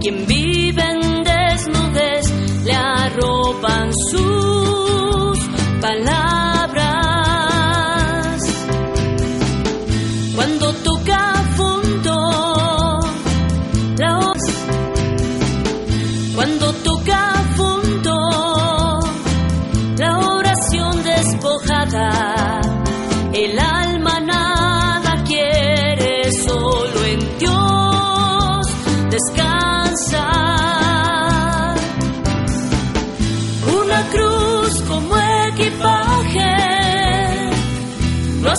Quien vive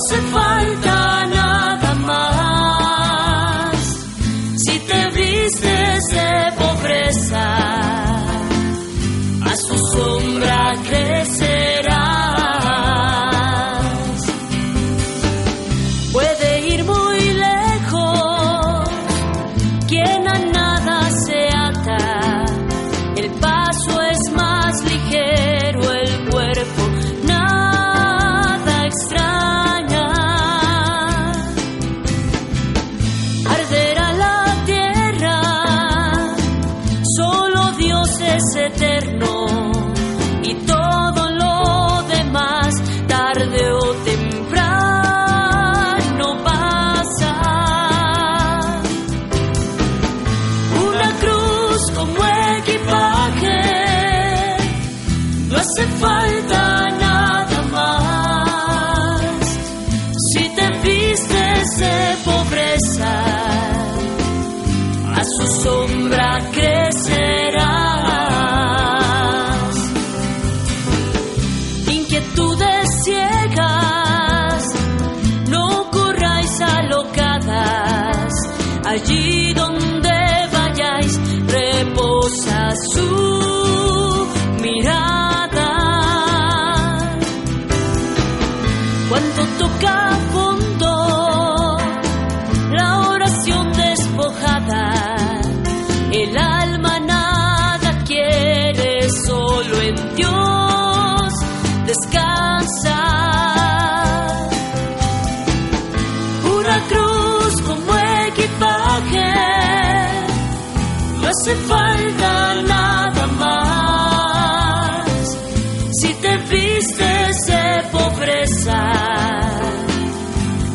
no sombra crecerás. Hace falta nada más. Si te vistes de pobreza,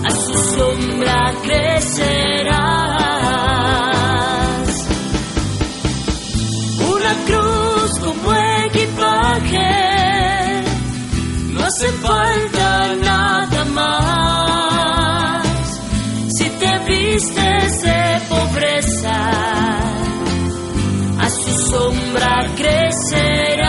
a su sombra crecerás. Una cruz como equipaje, no hace falta nada más. Si te vistes de pobreza, sombra crecerás.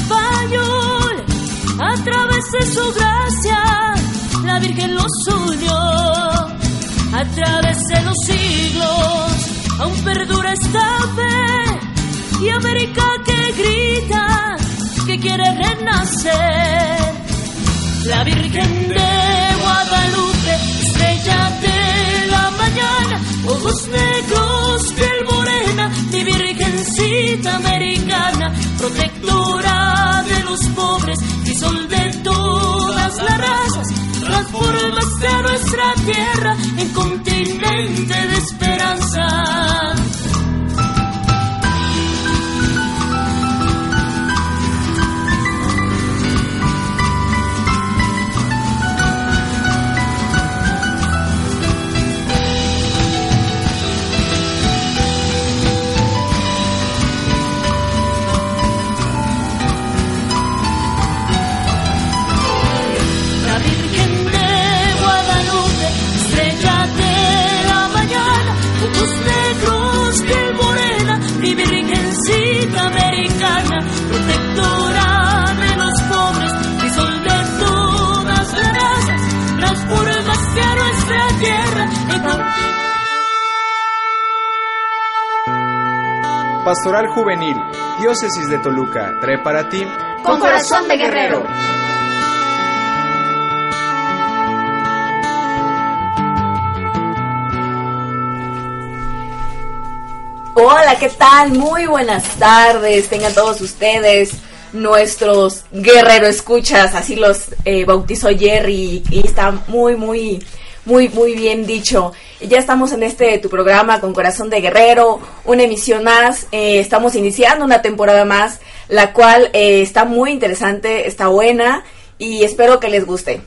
Español, a través de su gracia, la Virgen los unió. A través de los siglos, aún perdura esta fe, y América que grita, que quiere renacer. La Virgen de Guadalupe, estrella de la mañana, ojos negros, piel morena, mi virgencita americana, protectora de los pobres, y sol de todas las razas, transformaste a nuestra tierra en continente de esperanza. Pastoral Juvenil, Diócesis de Toluca, trae para ti Con corazón de guerrero. Hola, ¿qué tal? Muy buenas tardes. Tengan todos ustedes nuestros guerrero escuchas, así los eh, bautizó Jerry y está muy, muy, muy, muy bien dicho. Ya estamos en este tu programa con Corazón de Guerrero, una emisión más. Eh, estamos iniciando una temporada más, la cual eh, está muy interesante, está buena y espero que les guste.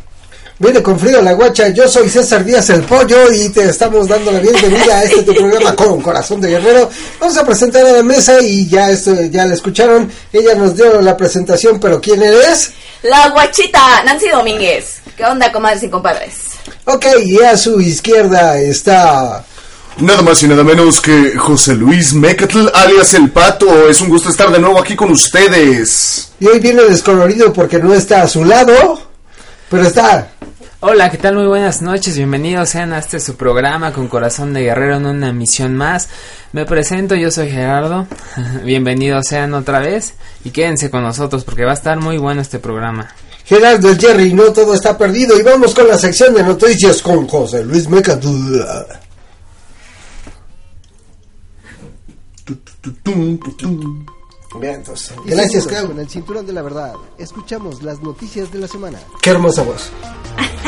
Viene con frío la guacha, yo soy César Díaz el Pollo y te estamos dando la bienvenida a este tu programa con Corazón de Guerrero. Vamos a presentar a la mesa y ya esto ya la escucharon, ella nos dio la presentación, pero ¿quién eres? La guachita, Nancy Domínguez. ¿Qué onda, comadres y compadres? Ok, y a su izquierda está... Nada más y nada menos que José Luis Mecatl, alias El Pato. Es un gusto estar de nuevo aquí con ustedes. Y hoy viene descolorido porque no está a su lado, pero está... Hola, ¿qué tal? Muy buenas noches, bienvenidos sean a este su programa con Corazón de Guerrero en una misión más. Me presento, yo soy Gerardo, bienvenidos sean otra vez y quédense con nosotros porque va a estar muy bueno este programa. Gerardo el Jerry, no todo está perdido y vamos con la sección de noticias con José Luis Mecatl. Bien, entonces, gracias, con el cinturón de la verdad. Escuchamos las noticias de la semana. qué hermosa voz.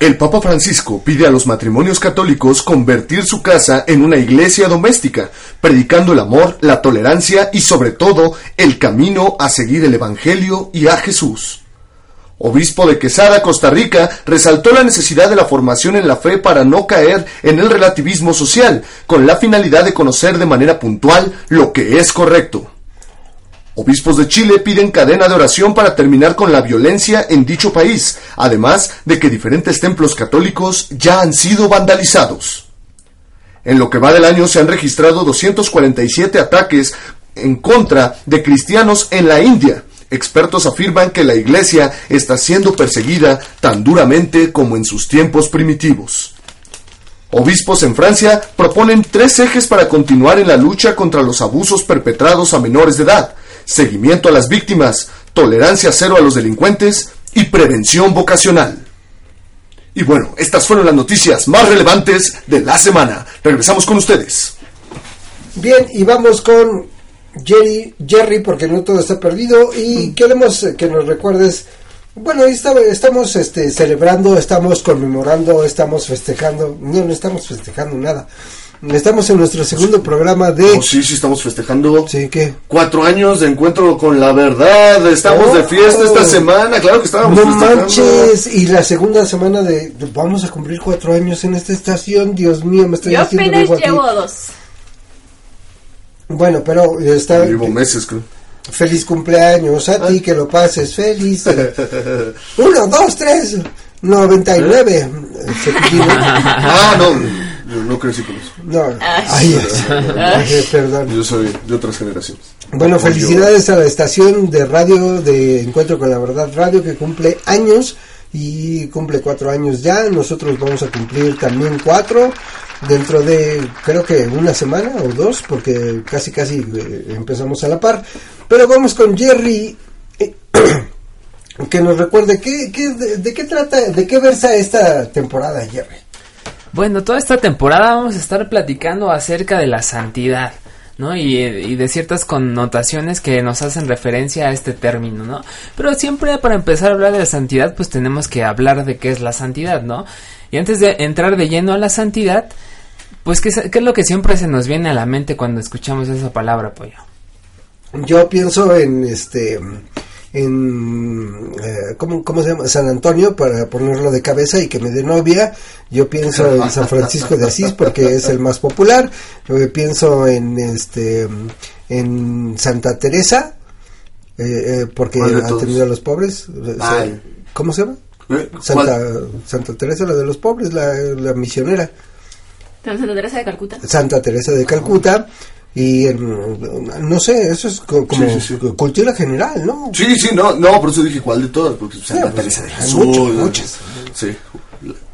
El Papa Francisco pide a los matrimonios católicos convertir su casa en una iglesia doméstica, predicando el amor, la tolerancia y sobre todo el camino a seguir el Evangelio y a Jesús. Obispo de Quesada, Costa Rica, resaltó la necesidad de la formación en la fe para no caer en el relativismo social, con la finalidad de conocer de manera puntual lo que es correcto. Obispos de Chile piden cadena de oración para terminar con la violencia en dicho país, además de que diferentes templos católicos ya han sido vandalizados. En lo que va del año se han registrado 247 ataques en contra de cristianos en la India. Expertos afirman que la iglesia está siendo perseguida tan duramente como en sus tiempos primitivos. Obispos en Francia proponen tres ejes para continuar en la lucha contra los abusos perpetrados a menores de edad, seguimiento a las víctimas, tolerancia cero a los delincuentes y prevención vocacional. Y bueno, estas fueron las noticias más relevantes de la semana. Regresamos con ustedes. Bien, y vamos con Jerry, Jerry porque no todo está perdido y queremos eh, que nos recuerdes Bueno, estamos este, celebrando, estamos conmemorando, estamos festejando. No, no estamos festejando nada. Estamos en nuestro segundo programa de... Oh, sí, sí, estamos festejando. Sí, ¿qué? Cuatro años de encuentro con la verdad. Estamos de fiesta esta oh. semana. Claro que estábamos No manches. Y la segunda semana de... Vamos a cumplir cuatro años en esta estación. Dios mío, me estoy Yo apenas llevo dos. Bueno, pero está... Llevo meses, creo. Feliz cumpleaños a ti, que lo pases feliz. Uno, dos, tres, noventa y nueve. ah, no, no crecí con eso. No, ay, perdón. Yo soy de otras generaciones. Bueno, felicidades a la estación de radio de Encuentro con la Verdad Radio que cumple años y cumple cuatro años ya. Nosotros vamos a cumplir también cuatro dentro de creo que una semana o dos porque casi casi eh, empezamos a la par. Pero vamos con Jerry. Eh, que nos recuerde qué, qué de, qué trata, de qué versa esta temporada, Jerry. Bueno, toda esta temporada vamos a estar platicando acerca de la santidad. ¿no? Y, de ciertas connotaciones que nos hacen referencia a este término, ¿no? Pero siempre para empezar a hablar de la santidad, pues tenemos que hablar de qué es la santidad, ¿no? Y antes de entrar de lleno a la santidad, pues ¿qué, qué es lo que siempre se nos viene a la mente cuando escuchamos esa palabra, pollo? Yo pienso en este en eh, ¿cómo, ¿cómo, se llama? San Antonio para ponerlo de cabeza y que me dé novia. Yo pienso en San Francisco de Asís porque es el más popular. Yo pienso en este en Santa Teresa eh, eh porque ha tenido a los pobres. ¿Cómo se llama? ¿Eh? Santa, Santa Teresa, la de los pobres, la, la misionera. Santa Teresa de Calcuta. Santa Teresa de Calcuta. Y no sé, eso es como cultura general, ¿no? Sí, sí, no, no, por eso dije cuál de todas, porque Santa pues, Teresa de Jesús. Muchas, Sí.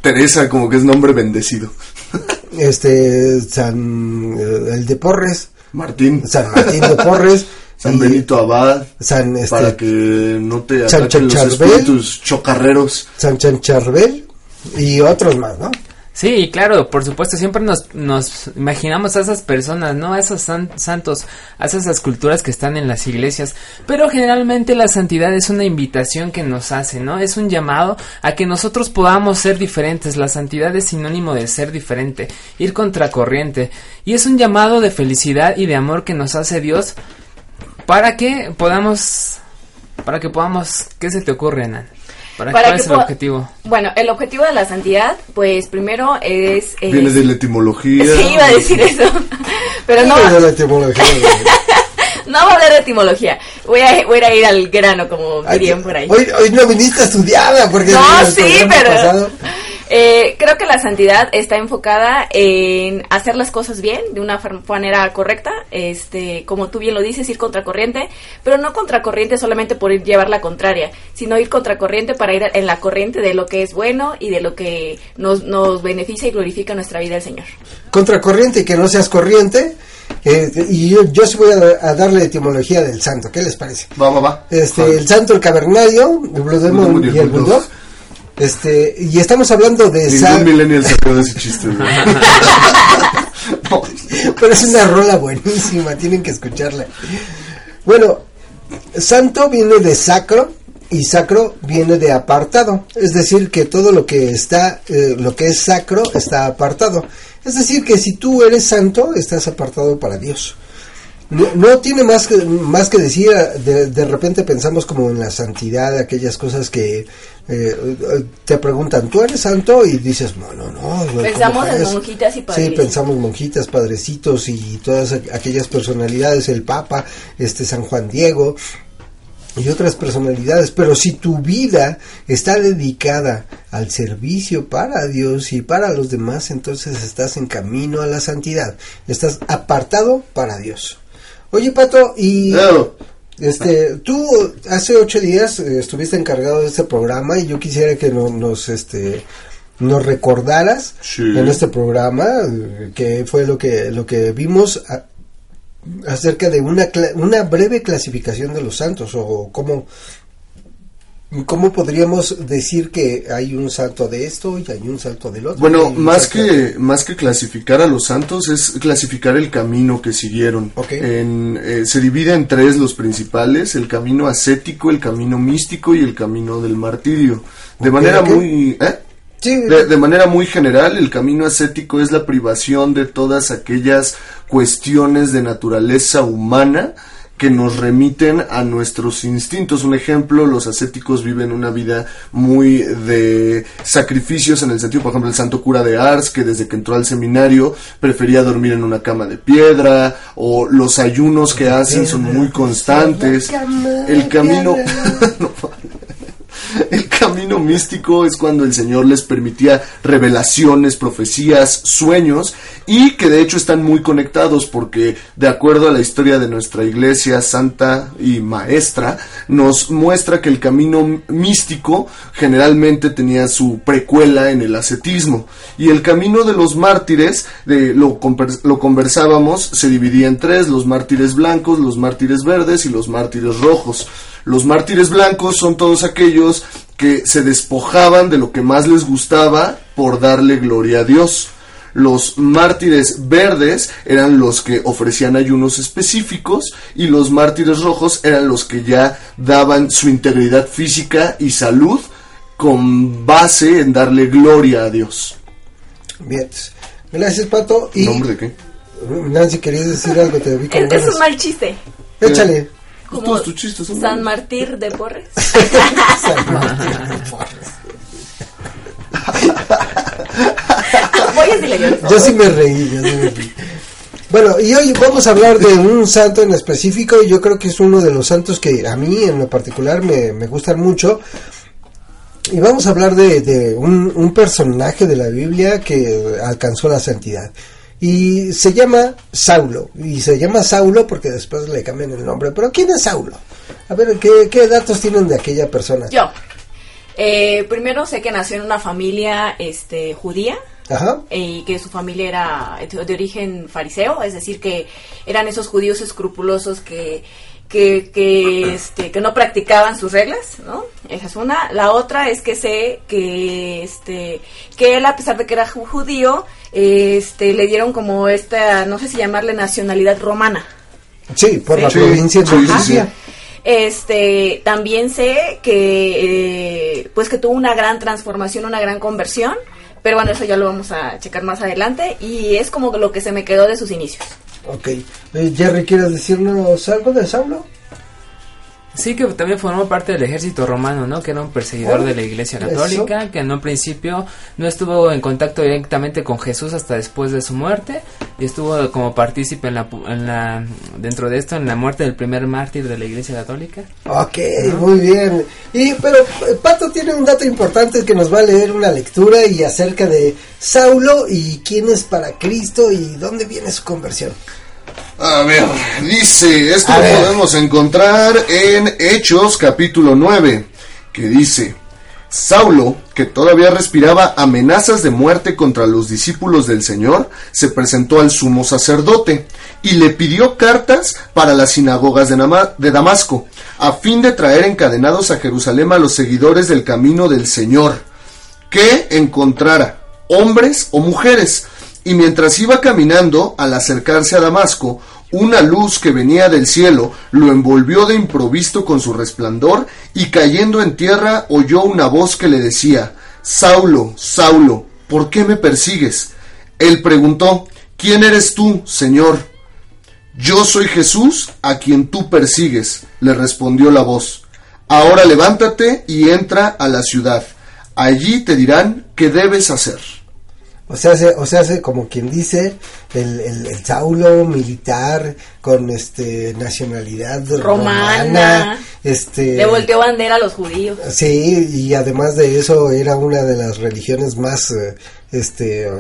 Teresa como que es nombre bendecido. Este, San, eh, el de Porres. Martín. San Martín de Porres. San Benito Abad. San, este, para que no te ataquen los espíritus chocarreros. San Chancharvel y otros más, ¿no? Sí, claro, por supuesto, siempre nos, nos imaginamos a esas personas, ¿no? A esos santos, a esas esculturas que están en las iglesias, pero generalmente la santidad es una invitación que nos hace, ¿no? Es un llamado a que nosotros podamos ser diferentes, la santidad es sinónimo de ser diferente, ir contracorriente, y es un llamado de felicidad y de amor que nos hace Dios para que podamos, para que podamos, ¿qué se te ocurre, Nan? ¿Para, ¿Cuál es el objetivo? Bueno, el objetivo de la santidad, pues primero es... Viene de la etimología. Sí, iba a decir eso. Pero no... de la etimología. no voy a hablar de etimología. Voy a, voy a ir al grano, como dirían por ahí. Hoy, hoy no viniste estudiada, porque... No, sí, pero... Eh, creo que la santidad está enfocada en hacer las cosas bien, de una manera correcta, este, como tú bien lo dices, ir contracorriente, pero no contracorriente solamente por ir llevar la contraria, sino ir contracorriente para ir en la corriente de lo que es bueno y de lo que nos, nos beneficia y glorifica nuestra vida el Señor. Contracorriente y que no seas corriente. Eh, y yo, yo sí voy a, darle etimología del santo, ¿qué les parece? Va, va, va. Este, el santo, el cavernario, el Blue Demon y el Bulldog este, y estamos hablando de Ningún millennial se de ese chiste. Pero es una rola buenísima, tienen que escucharla. Bueno, santo viene de sacro y sacro viene de apartado, es decir, que todo lo que está, eh, lo que es sacro está apartado. Es decir, que si tú eres santo, estás apartado para Dios. No, tiene más que, más que decir, de, de, repente pensamos como en la santidad, aquellas cosas que eh, te preguntan, ¿tú eres santo? Y dices, no, no, no. Pensamos en monjitas y padrecitos. Sí, pensamos monjitas, padrecitos y todas aquellas personalidades, el Papa, este San Juan Diego y otras personalidades, pero si tu vida está dedicada al servicio para Dios y para los demás, entonces estás en camino a la santidad, estás apartado para Dios. Oye, Pato, y este, tú hace ocho días eh, estuviste encargado de este programa y yo quisiera que nos, este, nos recordaras en este programa eh, que fue lo que lo que vimos acerca de una una breve clasificación de los santos o cómo ¿Cómo podríamos decir que hay un salto de esto y hay un salto del otro? Bueno, más que, más que clasificar a los santos es clasificar el camino que siguieron. Ok. En, eh, se divide en tres los principales, el camino ascético, el camino místico y el camino del martirio. De manera muy... ¿eh? Sí, De, de manera muy general, el camino ascético es la privación de todas aquellas cuestiones de naturaleza humana que nos remiten a nuestros instintos. Un ejemplo, los ascéticos viven una vida muy de sacrificios en el sentido, por ejemplo, el santo cura de Ars, que desde que entró al seminario prefería dormir en una cama de piedra, o los ayunos que hacen son muy constantes. El camino... No, camino místico es cuando el Señor les permitía revelaciones, profecías, sueños y que de hecho están muy conectados porque de acuerdo a la historia de nuestra iglesia santa y maestra nos muestra que el camino místico generalmente tenía su precuela en el ascetismo y el camino de los mártires de, lo, lo conversábamos se dividía en tres los mártires blancos, los mártires verdes y los mártires rojos. Los mártires blancos son todos aquellos que se despojaban de lo que más les gustaba por darle gloria a Dios. Los mártires verdes eran los que ofrecían ayunos específicos y los mártires rojos eran los que ya daban su integridad física y salud con base en darle gloria a Dios. Bien. Gracias, Pato. Y ¿Nombre de qué? Nancy, querías decir algo, te vi con Es, es ganas. un mal chiste. Échale. Como Todos tus chistes son San. Martín de Porres. Voy a decirle yo. Yo sí me reí, yo sí me reí. Bueno, y hoy vamos a hablar de un santo en específico y yo creo que es uno de los santos que a mí en lo particular me, me gustan mucho. Y vamos a hablar de, de un, un personaje de la Biblia que alcanzó la santidad. Y se llama Saulo. Y se llama Saulo porque después le cambian el nombre. Pero ¿quién es Saulo? A ver, ¿qué, qué datos tienen de aquella persona? Yo. Eh, primero sé que nació en una familia este, judía Ajá. y que su familia era de origen fariseo, es decir, que eran esos judíos escrupulosos que, que, que, este, que no practicaban sus reglas, ¿no? Esa es una. La otra es que sé que, este, que él, a pesar de que era ju- judío, este, le dieron como esta, no sé si llamarle nacionalidad romana. Sí, por la Sí, provincia de Galicia. Este, también sé que, eh, pues que tuvo una gran transformación, una gran conversión, pero bueno, eso ya lo vamos a checar más adelante y es como lo que se me quedó de sus inicios. Ok. Eh, Jerry, ¿quieres decirnos algo de Saulo? Sí, que también formó parte del ejército romano, ¿no? Que era un perseguidor Oh, de la Iglesia eso. Católica, que en un principio no estuvo en contacto directamente con Jesús hasta después de su muerte y estuvo como partícipe en la, en la dentro de esto en la muerte del primer mártir de la Iglesia Católica. Ok, muy bien. Y pero Pato tiene un dato importante que nos va a leer una lectura y acerca de Saulo y quién es para Cristo y dónde viene su conversión. A ver, dice, esto A lo ver. podemos encontrar en Hechos capítulo 9, que dice, Saulo, que todavía respiraba amenazas de muerte contra los discípulos del Señor, se presentó al sumo sacerdote y le pidió cartas para las sinagogas de Damasco, a fin de traer encadenados a Jerusalén a los seguidores del camino del Señor, que encontrara hombres o mujeres. Y mientras iba caminando, al acercarse a Damasco, una luz que venía del cielo lo envolvió de improviso con su resplandor y cayendo en tierra oyó una voz que le decía, Saulo, Saulo, ¿por qué me persigues? Él preguntó, ¿quién eres tú, Señor? Yo soy Jesús a quien tú persigues, le respondió la voz. Ahora levántate y entra a la ciudad. Allí te dirán qué debes hacer. O sea, se, o sea, se, como quien dice, el, el, el Saulo militar con este nacionalidad romana, Romana. este Le volteó bandera a los judíos. Sí, y además de eso era una de las religiones más eh, este eh,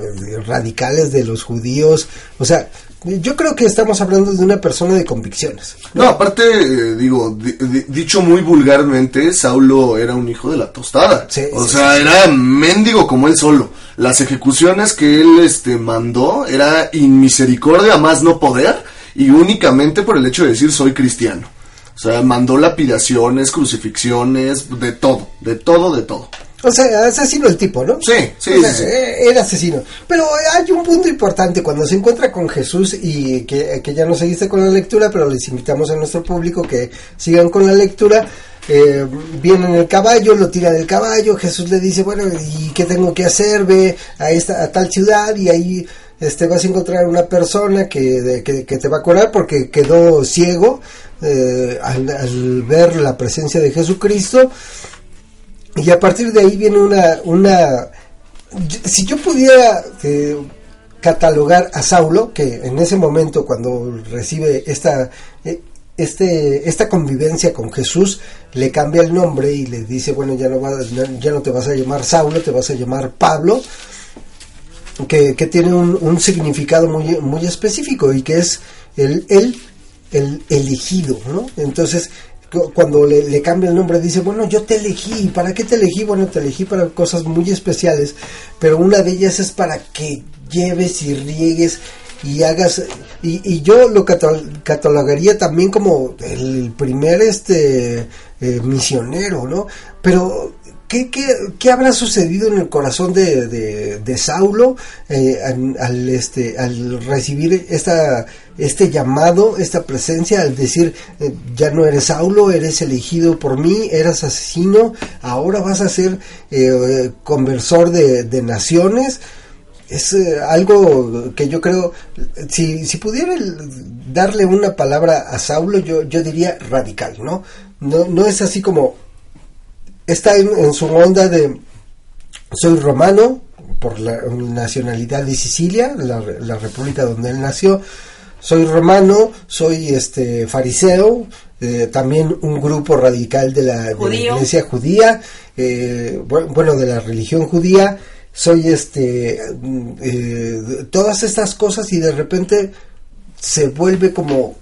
radicales de los judíos. O sea, yo creo que estamos hablando de una persona de convicciones. No, aparte, eh, digo, di- di- dicho muy vulgarmente, Saulo era un hijo de la tostada. Sí, o sí, sea, era mendigo como él solo. Las ejecuciones que él este, mandó era inmisericordia más no poder y únicamente por el hecho de decir soy cristiano. O sea, mandó lapidaciones, crucifixiones, de todo, de todo, de todo. O sea, asesino el tipo, ¿no? Sí, sí, O sea, sí, sí. eh, Era asesino. Pero hay un punto importante cuando se encuentra con Jesús y que, que ya no seguiste con la lectura, pero les invitamos a nuestro público que sigan con la lectura. Eh, viene en el caballo, lo tira del caballo, Jesús le dice, bueno, ¿y qué tengo que hacer? Ve a esta a tal ciudad y ahí este vas a encontrar una persona que, de- que, que te va a curar porque quedó ciego eh, al, al ver la presencia de Jesucristo y a partir de ahí viene una una si yo pudiera eh, catalogar a Saulo que en ese momento cuando recibe esta eh, este esta convivencia con Jesús le cambia el nombre y le dice bueno ya no va, ya no te vas a llamar Saulo te vas a llamar Pablo que, que tiene un, un significado muy, muy específico y que es el, el, el elegido, ¿no? Entonces, cuando le, cambia el nombre, dice, bueno, yo te elegí, ¿para qué te elegí? Bueno, te elegí para cosas muy especiales, pero una de ellas es para que lleves y riegues y hagas, y, yo lo catal- catalogaría también como el primer este eh, misionero, ¿no? Pero ¿Qué, qué, qué habrá sucedido en el corazón de, de, de Saulo eh, al, este, al recibir esta, este llamado, esta presencia, al decir, eh, ya no eres Saulo, eres elegido por mí, eras asesino, ahora vas a ser eh, conversor de, de naciones? Es eh, algo que yo creo, si, si pudiera darle una palabra a Saulo, yo, yo diría radical, ¿no? No, no es así como está en, en su onda de soy romano por la nacionalidad de Sicilia, la, la república donde él nació. Soy romano, soy este fariseo, eh, también un grupo radical de la, de la Judío. iglesia judía, eh, bu- bueno, de la religión judía. Soy este, mm, eh, todas estas cosas y de repente se vuelve como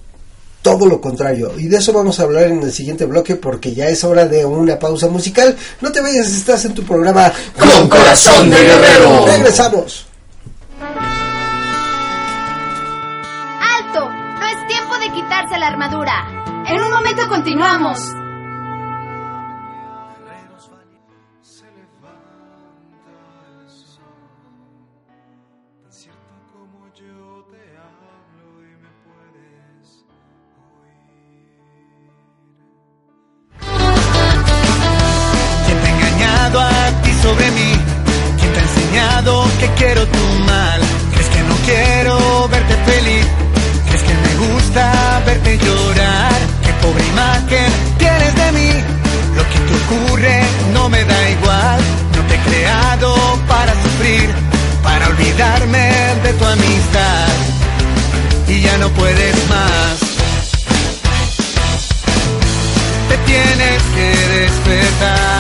todo lo contrario. Y de eso vamos a hablar en el siguiente bloque porque ya es hora de una pausa musical. No te vayas, estás en tu programa Con Corazón de Guerrero. Regresamos. La armadura. En un momento continuamos. ¿Quién te ha engañado a ti sobre mí? ¿Quién te ha enseñado que quiero tu mal? ¿Crees que no quiero verte feliz? ¿Crees que me gusta verte llorar? ¿Qué pobre imagen tienes de mí? Lo que te ocurre no me da igual. No te he creado para sufrir, para olvidarme de tu amistad. Y ya no puedes más. te tienes que despertar.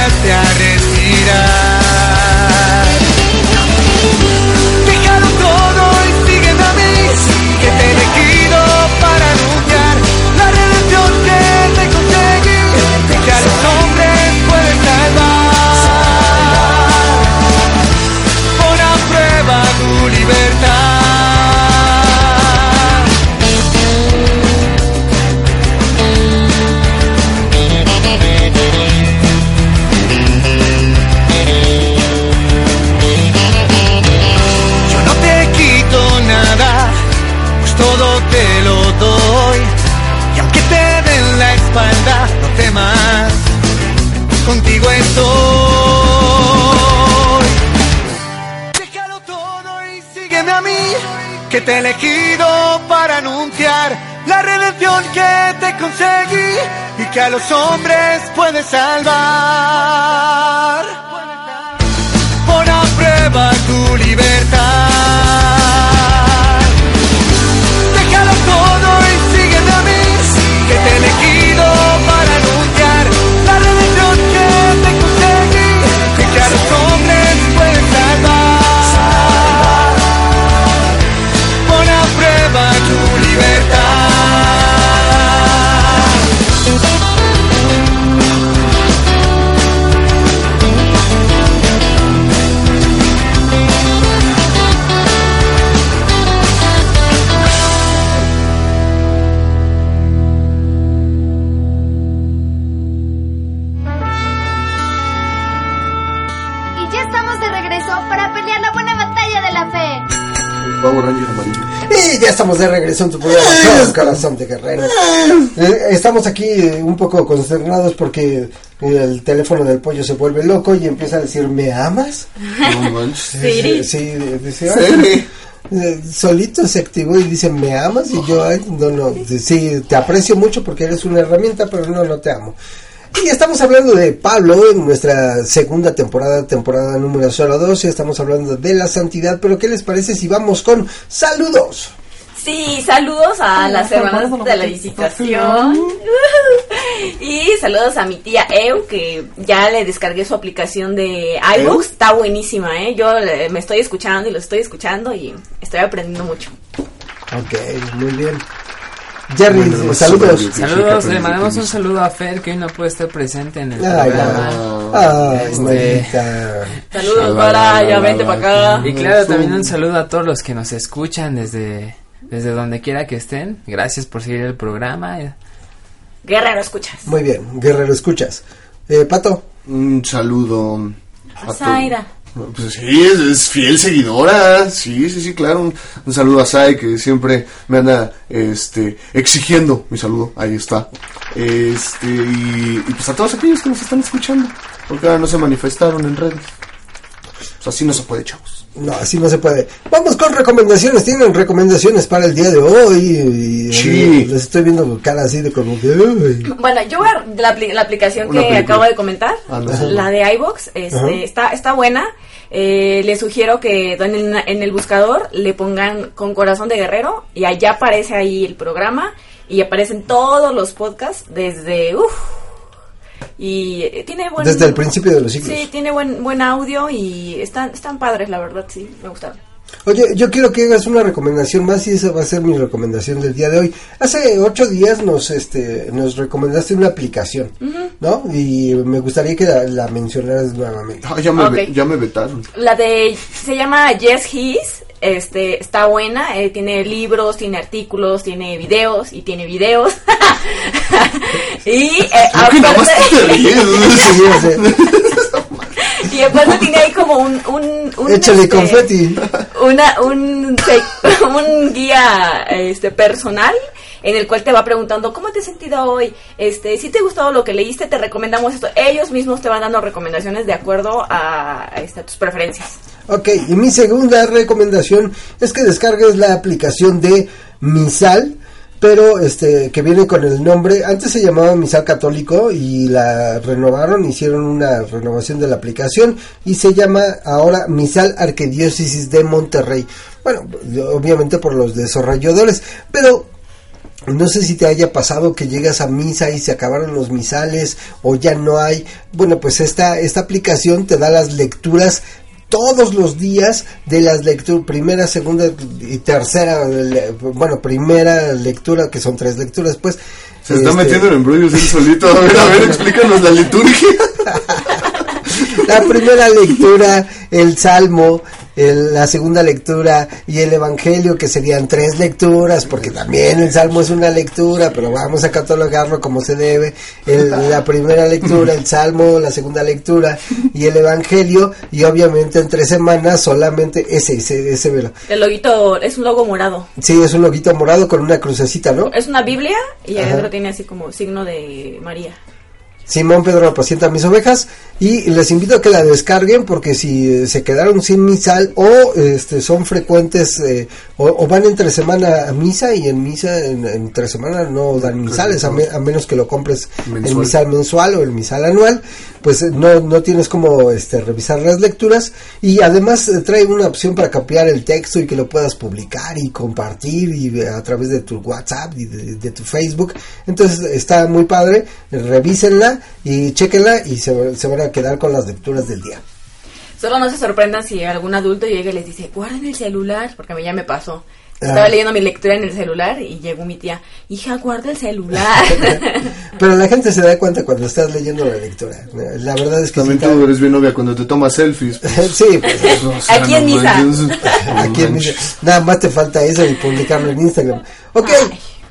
Comenzaste estoy. Déjalo todo y sígueme a mí, que te he elegido para anunciar la redención que te conseguí y que a los hombres puedes salvar. Pon a tu Power Ranger amarillo. Y ya estamos de regreso en tu programa Con Corazón de Guerrero. Eh, estamos aquí eh, un poco consternados porque el teléfono del pollo se vuelve loco y empieza a decir, ¿me amas? No manches. Sí, sí, dice, Sí. "Ay, eh, solito se activó y dice, ¿me amas? Y yo, ay, no, no, sí, te aprecio mucho porque eres una herramienta, pero no, no te amo. Y estamos hablando de Pablo en nuestra segunda temporada, temporada número solo 2, y estamos hablando de la santidad, pero ¿qué les parece si vamos con saludos? Sí, saludos a las hermanas de la visitación. y saludos a mi tía Eu, que ya le descargué su aplicación de iBooks. Está buenísima, ¿eh? Yo eh, me estoy escuchando y lo estoy escuchando y estoy aprendiendo mucho. Ok, muy bien. Jerry, Bueno, no saludos. Saludos, le mandamos un saludo a Fer que hoy no puede estar presente en el Ay, programa. Ay, Este-. Saludos para ya vente para acá. Y claro, también un saludo a todos los que nos escuchan desde, desde donde quiera que estén. Gracias por seguir el programa. Guerrero, escuchas. Muy bien, Guerrero, escuchas. Eh, Pato, Un saludo a Zaira. Pues sí, es, fiel seguidora. Sí, sí, sí, claro. Un, saludo a Sai que siempre me anda este, exigiendo mi saludo. Ahí está. Este, y, y pues a todos aquellos que nos están escuchando. Porque ahora no se manifestaron en redes. Pues así no se puede, chavos. No, así no se puede. Vamos con recomendaciones. ¿Tienen recomendaciones para el día de hoy? Y, Sí. Les estoy viendo cara así de como que... Bueno, yo voy a- la, la aplicación Una que película. acabo de comentar, Ah, no. la de iBox, este, está, está buena. Eh, les sugiero que en el, en el buscador le pongan con corazón de guerrero y allá aparece ahí el programa y aparecen todos los podcasts desde uf, y eh, tiene buen Desde el principio de los siglos. sí tiene buen buen audio y están están padres la verdad sí me gustaron Oye, yo quiero que hagas una recomendación más y esa va a ser mi recomendación del día de hoy. Hace ocho días nos este nos recomendaste una aplicación, ¿no? Y me gustaría que la, la mencionaras nuevamente. Ah, ya, me, Ok. ve- ya me vetaron. La de se llama Yes His, este está buena, eh, tiene libros, tiene artículos, tiene videos y tiene videos. y eh, aparte, y aparte tiene ahí como un un, un, Échale este, confeti. una un un guía este personal en el cual te va preguntando cómo te has sentido hoy, este, si te ha gustado lo que leíste, te recomendamos esto. Ellos mismos te van dando recomendaciones de acuerdo a, este, a tus preferencias. Ok, y mi segunda recomendación es que descargues la aplicación de Misal, pero este que viene con el nombre, antes se llamaba Misal Católico y la renovaron, hicieron una renovación de la aplicación y se llama ahora Misal Arquidiócesis de Monterrey. Bueno, obviamente por los desarrolladores, pero no sé si te haya pasado que llegas a misa y se acabaron los misales o ya no hay. Bueno, pues esta, esta aplicación te da las lecturas todos los días de las lecturas, primera, segunda y tercera, le- bueno, primera lectura, que son tres lecturas, pues. Se está este, metiendo en embrollos él solito. A ver, a ver, explícanos la liturgia. La primera lectura, el Salmo, el- la segunda lectura y el Evangelio, que serían tres lecturas, porque también el Salmo es una lectura, pero vamos a catalogarlo como se debe. El- la primera lectura, el Salmo, la segunda lectura y el Evangelio, y obviamente en tres semanas solamente ese, ese, ese velo. El loguito es un logo morado. Sí, es un loguito morado con una crucecita, ¿no? Es una Biblia y adentro tiene así como signo de María. Simón Pedro apacienta mis ovejas y les invito a que la descarguen porque si eh, se quedaron sin misal o este son frecuentes eh, o, o van entre semana a misa y en misa en, entre semana no dan misales a, me- a menos que lo compres el Mensual. misal mensual o el misal anual pues eh, no, no tienes como este revisar las lecturas. Y además eh, trae una opción para copiar el texto y que lo puedas publicar y compartir y a través de tu WhatsApp y de, de tu Facebook. Entonces está muy padre. Revísenla y chequenla y se, se van a quedar con las lecturas del día Solo no se sorprendan si algún adulto llega y les dice, guarden el celular, porque a mí ya me pasó. Ah. Estaba leyendo mi lectura en el celular y llegó mi tía, hija, guarda el celular. pero la gente se da cuenta cuando estás leyendo la lectura la verdad es que También sí, tú eres bien novia cuando te tomas selfies. pues. sí, pues, O sea, Aquí en misa. aquí en mi- nada más te falta eso y publicarlo en Instagram ok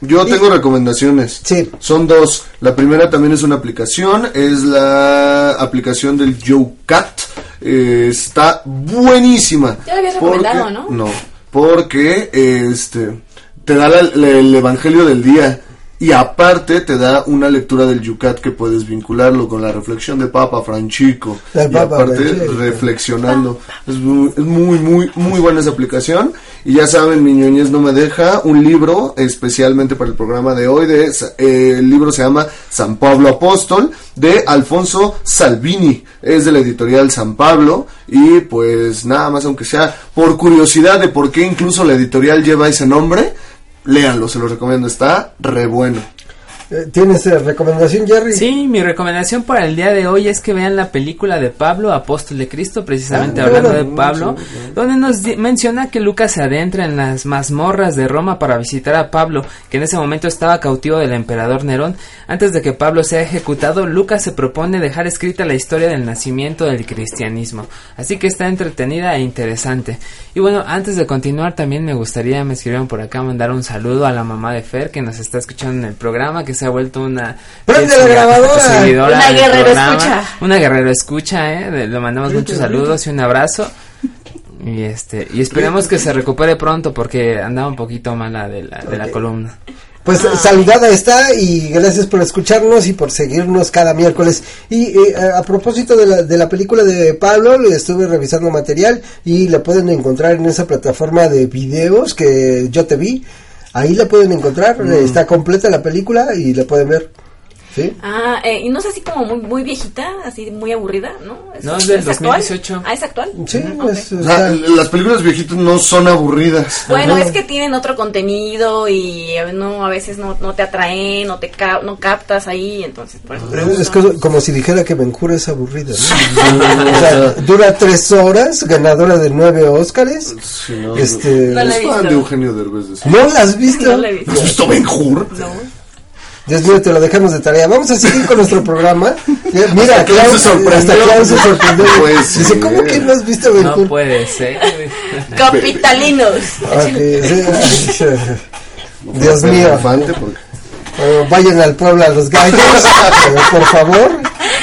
Yo tengo recomendaciones. Sí. Son dos. La primera también es una aplicación. Es la aplicación del YoCat. Eh, está buenísima. Ya la habías Porque- recomendado, ¿no? No. Porque este te da la- la- el evangelio del día. Y aparte te da una lectura del Yucat que puedes vincularlo con la reflexión de Papa Franchico. El y Papa aparte Francisco. reflexionando. Es muy, es muy, muy, muy buena esa aplicación. Y ya saben, mi ñoñez no me deja un libro especialmente para el programa de hoy. De, eh, el libro se llama San Pablo Apóstol de Alfonso Salvini. Es de la editorial San Pablo. Y pues nada más, aunque sea por curiosidad de por qué incluso la editorial lleva ese nombre, léanlo, se lo recomiendo. Está re bueno. Eh, ¿Tienes eh, recomendación, Jerry? Sí, mi recomendación para el día de hoy es que vean la película de Pablo, Apóstol de Cristo, precisamente Ah, hablando de Pablo, donde nos menciona que Lucas se adentra en las mazmorras de Roma para visitar a Pablo, que en ese momento estaba cautivo del emperador Nerón. Antes de que Pablo sea ejecutado, Lucas se propone dejar escrita la historia del nacimiento del cristianismo. Así que está entretenida e interesante. Y bueno, antes de continuar, también me gustaría, me escribieron por acá, mandar un saludo a la mamá de Fer, que nos está escuchando en el programa, que se ha vuelto una... ¡Prende la grabadora! seguidora Una guerrero programa. escucha. Una guerrero escucha, ¿eh? Le- Le mandamos muchos saludos y un abrazo. Y este y esperemos que se recupere pronto porque andaba un poquito mala de la, de la columna. Pues saludada está y gracias por escucharnos y por seguirnos cada miércoles. Y eh, a a propósito de la, de la película de Pablo, le estuve revisando material y la pueden encontrar en esa plataforma de videos que yo te vi. Ahí la pueden encontrar, Mm. está completa la película y la pueden ver. ¿Sí? ah, eh, y no es así como muy, muy viejita, así muy aburrida, ¿no? No, es del actual? 2018. Ah, es actual. Sí, Ok. es- O sea, está- las películas viejitas no son aburridas. Bueno, Ajá. es que tienen otro contenido y a- no a veces no, no te atraen, no te ca- no captas ahí, entonces por eso es co- como si dijera que Bencura es aburrida. ¿no? o sea, dura tres horas, ganadora de nueve Óscares. Sí, no, Este, No la he es visto. de Eugenio Derbez. de eso. ¿No la has visto? No la he visto. ¿Has visto Ben Hur? No. Dios mío, te lo dejamos de tarea. Vamos a seguir con nuestro programa. Mira, Hasta Clau se sorprendió. Hasta Clau se sorprendió. Pues, Dice, sí. ¿cómo que no has visto Ben No puede ser. Capitalinos. Dios mío. Vayan al pueblo a los gallos, por favor.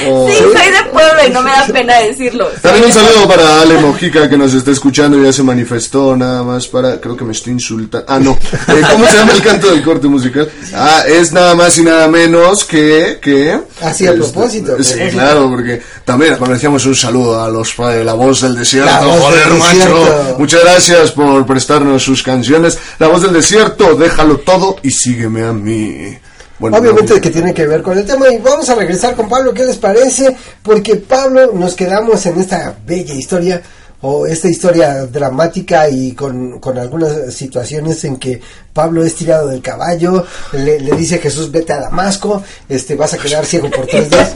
Oh. Sí, soy de pueblo y no me da pena decirlo. También un saludo para Ale Mojica que nos está escuchando, ya se manifestó nada más para, creo que me estoy insultando. Ah, no. Eh, ¿Cómo se llama el canto del corte musical? Ah, es nada más y nada menos que, que. Así, a propósito, Sí, claro, porque también apreciamos un saludo a los de La Voz del Desierto. La Voz Joder, del macho. Desierto. Muchas gracias por prestarnos sus canciones. La Voz del Desierto, déjalo todo y sígueme a mí. Bueno, Obviamente no, que tiene que ver con el tema y vamos a regresar con Pablo, ¿qué les parece? Porque Pablo nos quedamos en esta bella historia o esta historia dramática y con, con algunas situaciones en que Pablo es tirado del caballo, le, le dice a Jesús vete a Damasco, este vas a quedar ciego por tres días.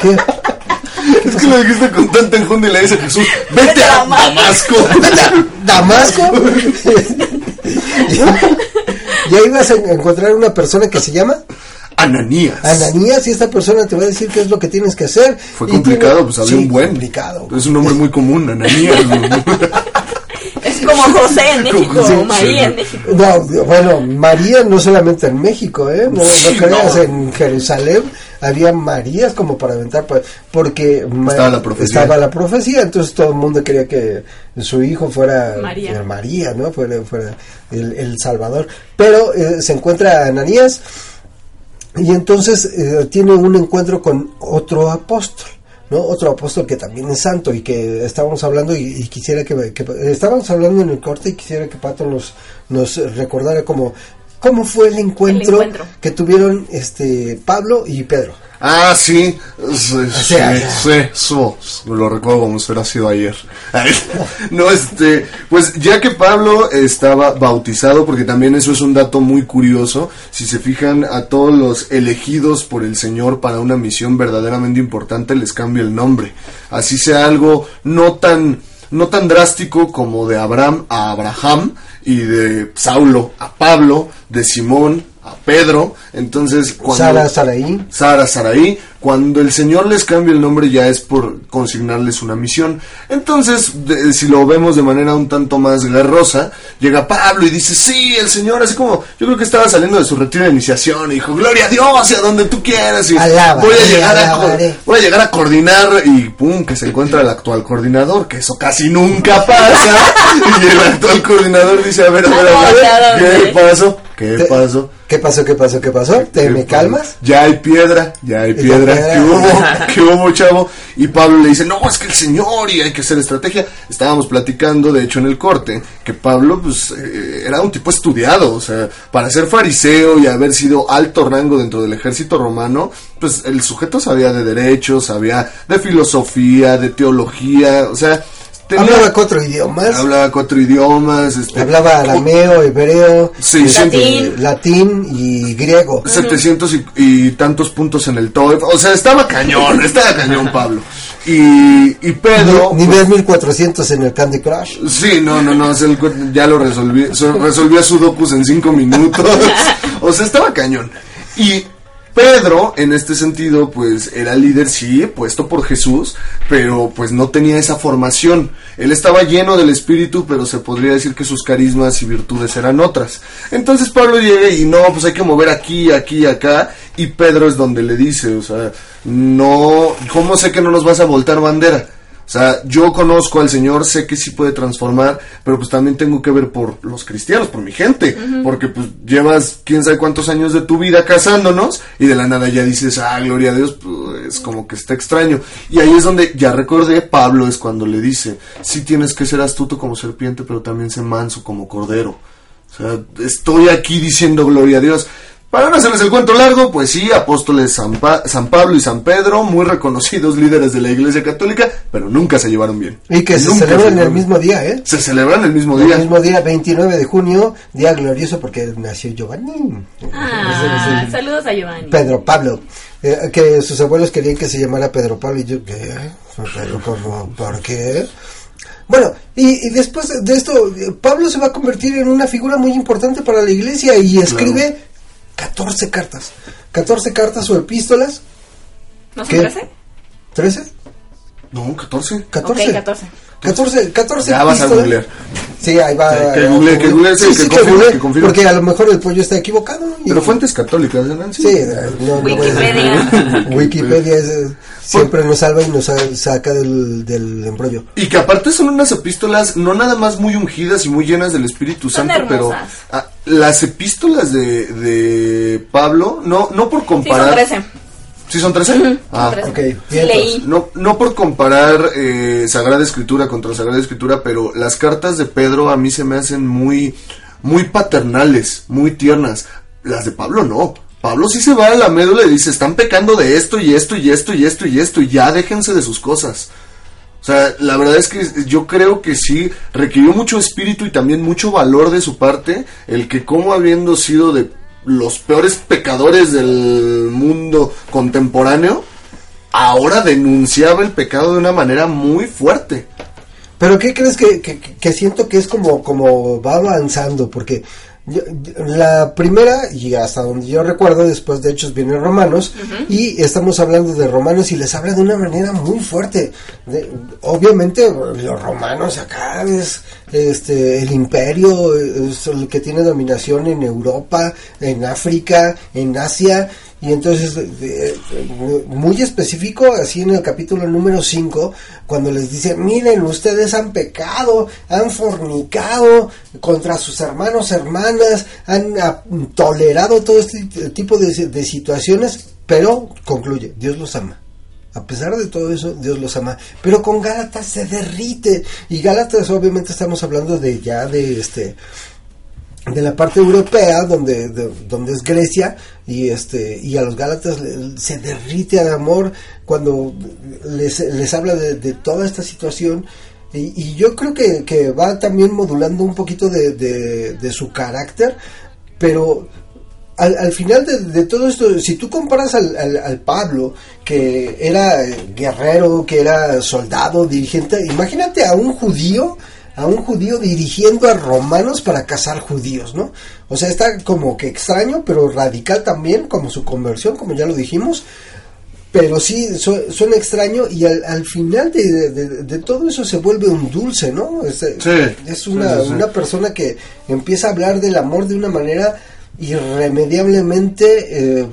¿Qué? Es que lo dijiste con tanta enjundia y le dice Jesús, vete a Damasco. ¿Damasco? y ahí vas a encontrar una persona que se llama Ananías. Ananías y esta persona te va a decir qué es lo que tienes que hacer. Fue complicado, tiene- pues había Sí, un buen. complicado. Es un nombre muy común, Ananías. Es como José en México, María sí. en México. No, bueno, María no solamente en México, ¿eh? No, no Sí, creas, no. en Jerusalén había Marías como para aventar, porque Estaba la profecía. estaba la profecía, entonces todo el mundo quería que su hijo fuera María. María, ¿no? Fuera, fuera el, el Salvador. Pero eh, se encuentra Ananías y entonces eh, tiene un encuentro con otro apóstol. ¿no? Otro apóstol que también es santo y que estábamos hablando y, y quisiera que, que- estábamos hablando en el corte y quisiera que Pato nos, nos recordara como cómo fue el encuentro, encuentro. que tuvieron este Pablo y Pedro. Ah, sí, sí, sí, sea, lo recuerdo como si hubiera sido ayer. No, este, pues ya que Pablo estaba bautizado, porque también eso es un dato muy curioso, si se fijan a todos los elegidos por el Señor para una misión verdaderamente importante, les cambia el nombre. Así sea algo no tan, no tan drástico como de Abraham a Abraham y de Saulo a Pablo, de Simón a Pedro, entonces cuando... Sara, Saraí. Sara, Saraí, cuando el Señor les cambia el nombre ya es por consignarles una misión. Entonces, de- si lo vemos de manera un tanto más guerrosa, llega Pablo y dice, sí, el Señor, así como, yo creo que estaba saliendo de su retiro de iniciación y dijo, gloria a Dios, y a donde tú quieras, y voy a llegar a, voy a llegar a coordinar y pum, que se encuentra el actual coordinador, que eso casi nunca pasa, y el actual coordinador dice, a ver, a ver, a ver. ¿qué pasó? ¿Qué pasó? ¿Qué pasó? ¿Qué pasó? ¿Qué pasó? ¿Te me calmas? Ya hay piedra, ya hay piedra. piedra. ¿Qué hubo? ¿Qué hubo, chavo? Y Pablo le dice, no, es que el Señor y hay que hacer estrategia. Estábamos platicando, de hecho, en el corte, que Pablo, pues, eh, era un tipo estudiado. O sea, para ser fariseo y haber sido alto rango dentro del ejército romano, pues, el sujeto sabía de derechos, sabía de filosofía, de teología, o sea... tenía- Hablaba cuatro idiomas. Hablaba cuatro idiomas. Este, Hablaba arameo, hebreo, Sí, este, Latín. latín y griego. 700 y, y tantos puntos en el TOEFL. O sea, estaba cañón, estaba cañón Pablo. Y, y Pedro... Ni- Nivel 1400 en el Candy Crush. Sí, no, no, no, ya lo resolví, so- resolvía sudokus en cinco minutos. o sea, estaba cañón. Y Pedro, en este sentido, pues era líder, sí, puesto por Jesús, pero pues no tenía esa formación. Él estaba lleno del Espíritu, pero se podría decir que sus carismas y virtudes eran otras. Entonces Pablo llega y no, pues hay que mover aquí, aquí, acá, y Pedro es donde le dice, o sea, no, ¿cómo sé que no nos vas a voltar bandera? O sea, yo conozco al Señor, sé que sí puede transformar, pero pues también tengo que ver por los cristianos, por mi gente, porque pues llevas quién sabe cuántos años de tu vida casándonos y de la nada ya dices, ah, gloria a Dios, pues como que está extraño. Y ahí es donde ya recordé, Pablo es cuando le dice, sí tienes que ser astuto como serpiente, pero también ser manso como cordero. O sea, estoy aquí diciendo gloria a Dios. Para no hacerles el cuento largo, pues sí, apóstoles San, Pa- San Pablo y San Pedro, muy reconocidos líderes de la Iglesia Católica, pero nunca se llevaron bien. Y que se celebran el llevaron- mismo día, ¿eh? Se celebran el mismo El día. mismo día, 29 de junio, día glorioso porque nació Giovanni. Ah, saludos a Giovanni. Pedro Pablo. Eh, que sus abuelos querían que se llamara Pedro Pablo y yo, ¿qué? ¿Pero cómo? ¿Por qué? Bueno, y, y después de esto, Pablo se va a convertir en una figura muy importante para la iglesia y escribe 14 cartas. 14 cartas o epístolas. ¿No ¿Qué? son 13? ¿13? No, 14. 14. Ok, 14. 14, 14 Ya vas a googlear. Sí, ahí va. Que- que google, que google, sí, sí, que sí, confirme, google, que confirme. Porque a lo mejor el pollo está equivocado. y- Pero fuentes católicas, ¿no? Sí, eh, no, no voy a- Wikipedia. Wikipedia es, eh, siempre nos salva y nos sa- saca del, del embrollo. Y que aparte son unas epístolas no nada más muy ungidas y muy llenas del Espíritu Son Santo, pero hermosas. Las epístolas de, de Pablo, no, no por Sí, son comparar. 13. ¿Sí son 13? Son Ah, 13. ok, leí. No, no por comparar eh, Sagrada Escritura contra Sagrada Escritura, pero las cartas de Pedro a mí se me hacen muy, muy paternales, muy tiernas. Las de Pablo no. Pablo sí se va a la médula y dice, están pecando de esto y esto y esto y esto y esto y ya déjense de sus cosas. Sea, la verdad es que yo creo que sí requirió mucho espíritu y también mucho valor de su parte el que como habiendo sido de los peores pecadores del mundo contemporáneo, ahora denunciaba el pecado de una manera muy fuerte. Pero ¿qué crees que, que, que siento que es como, como va avanzando? Porque yo- la primera, y hasta donde yo recuerdo, después de Hechos viene Romanos, y estamos hablando de Romanos y les habla de una manera muy fuerte. De- obviamente los romanos acá es este el imperio, es el que tiene dominación en Europa, en África, en Asia, y entonces, muy específico, así en el capítulo número 5, cuando les dice, miren, ustedes han pecado, han fornicado contra sus hermanos, hermanas, han ah, tolerado todo este tipo de, de situaciones, pero concluye, Dios los ama. A pesar de todo eso, Dios los ama. Pero con Gálatas se derrite. Y Gálatas, obviamente, estamos hablando de ya de este de la parte europea donde donde es Grecia y este y a los Gálatas se derrite de amor cuando les, les habla de, de toda esta situación. Y, yo creo que, que, va también modulando un poquito de, de, su carácter pero al, al final de, todo esto, si tú comparas al, al, Pablo, que era guerrero, que era soldado, dirigente, imagínate a un judío, a un judío dirigiendo a romanos para cazar judíos, ¿no? O sea, está como que extraño, pero radical también, como su conversión, como ya lo dijimos. Pero sí, suena extraño y al, final de, de, todo eso se vuelve un dulce, ¿no? Es, es una, una persona que empieza a hablar del amor de una manera irremediablemente eh,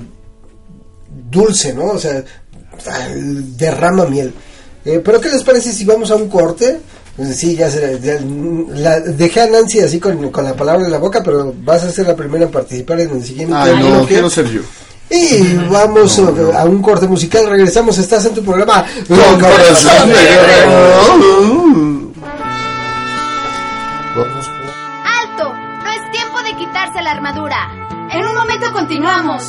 dulce, ¿no? O sea, derrama miel. Eh, pero ¿qué les parece si vamos a un corte? Pues sí, ya, se, la, dejé a Nancy así con, con, la palabra en la boca, pero vas a ser la primera en participar en el siguiente. Ah, no, quiero ser yo. Y vamos a un corte musical, regresamos, estás en tu programa. ¡Alto! No es tiempo de quitarse la armadura. En un momento continuamos.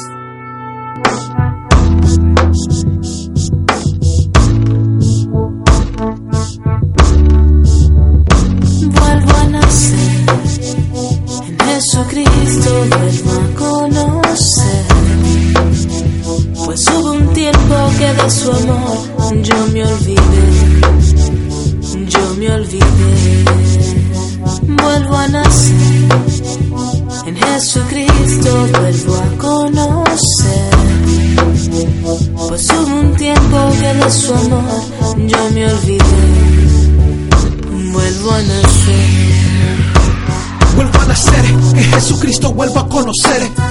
Jesucristo vuelvo a conocer. Pues hubo un tiempo que de su amor yo me olvidé, yo me olvidé. Vuelvo a nacer,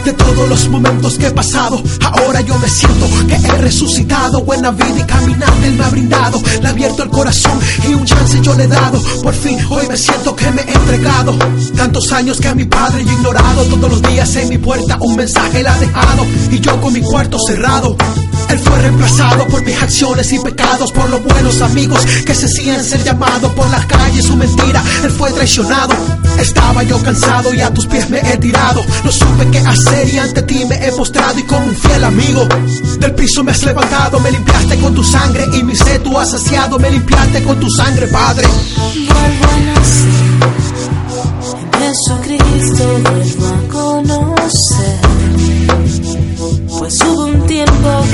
de todos los momentos que he pasado. Ahora yo me siento que he resucitado. Buena vida y caminar Él me ha brindado. Le ha abierto el corazón y un chance yo le he dado. Por fin hoy me siento que me he entregado. Tantos años que a mi padre yo he ignorado. Todos los días en mi puerta un mensaje le ha dejado. Y yo con mi cuarto cerrado. Él fue reemplazado por mis acciones y pecados, por los buenos amigos que se siguen ser llamados por las calles, su mentira. Él fue traicionado. Estaba yo cansado y a tus pies me he tirado. No supe qué hacer y ante ti me he postrado y como un fiel amigo del piso me has levantado, me limpiaste con tu sangre y mi sed tú has saciado, me limpiaste con tu sangre, Padre. Vuelvo a nacer, Jesucristo vuelvo a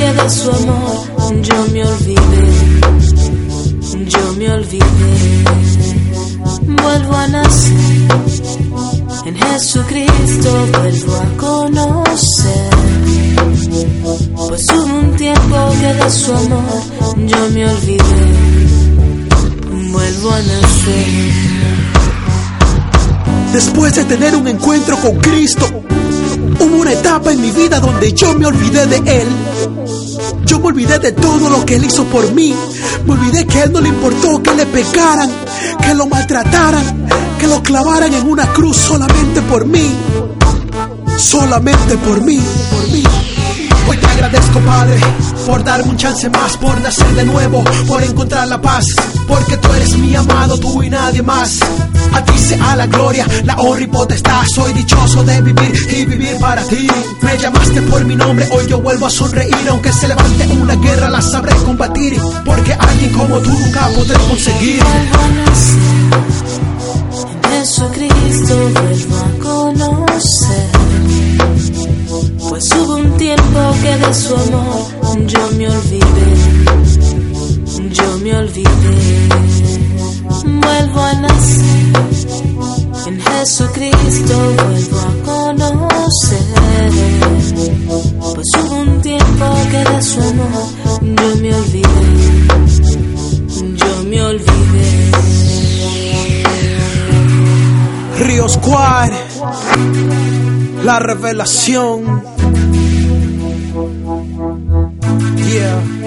que de su amor yo me olvidé, yo me olvidé. Vuelvo a nacer, en Jesucristo vuelvo a conocer. Pues hubo un tiempo que de su amor yo me olvidé, vuelvo a nacer. Después de tener un encuentro con Cristo, Hubo una etapa en mi vida donde yo me olvidé de Él. Yo me olvidé de todo lo que Él hizo por mí. Me olvidé que a Él no le importó que le pegaran, que lo maltrataran, que lo clavaran en una cruz solamente por mí. Solamente por mí. Hoy te agradezco, Padre, por darme un chance más, por nacer de nuevo, por encontrar la paz, porque tú eres mi amado, tú y nadie más. A ti sea la gloria, la honra y potestad. Soy dichoso de vivir y vivir para ti. Me llamaste por mi nombre, hoy yo vuelvo a sonreír. Aunque se levante una guerra, la sabré combatir. Porque alguien como tú nunca podré conseguir. Jesucristo vuelvo a conocer. Pues hubo un tiempo que de su amor yo me olvidé. Yo me olvidé vuelvo a nacer. En Jesucristo vuelvo a conocer. Pues hubo un tiempo que de su amor yo me olvidé. Yo me olvidé. Río Squad, la revelación. Yeah.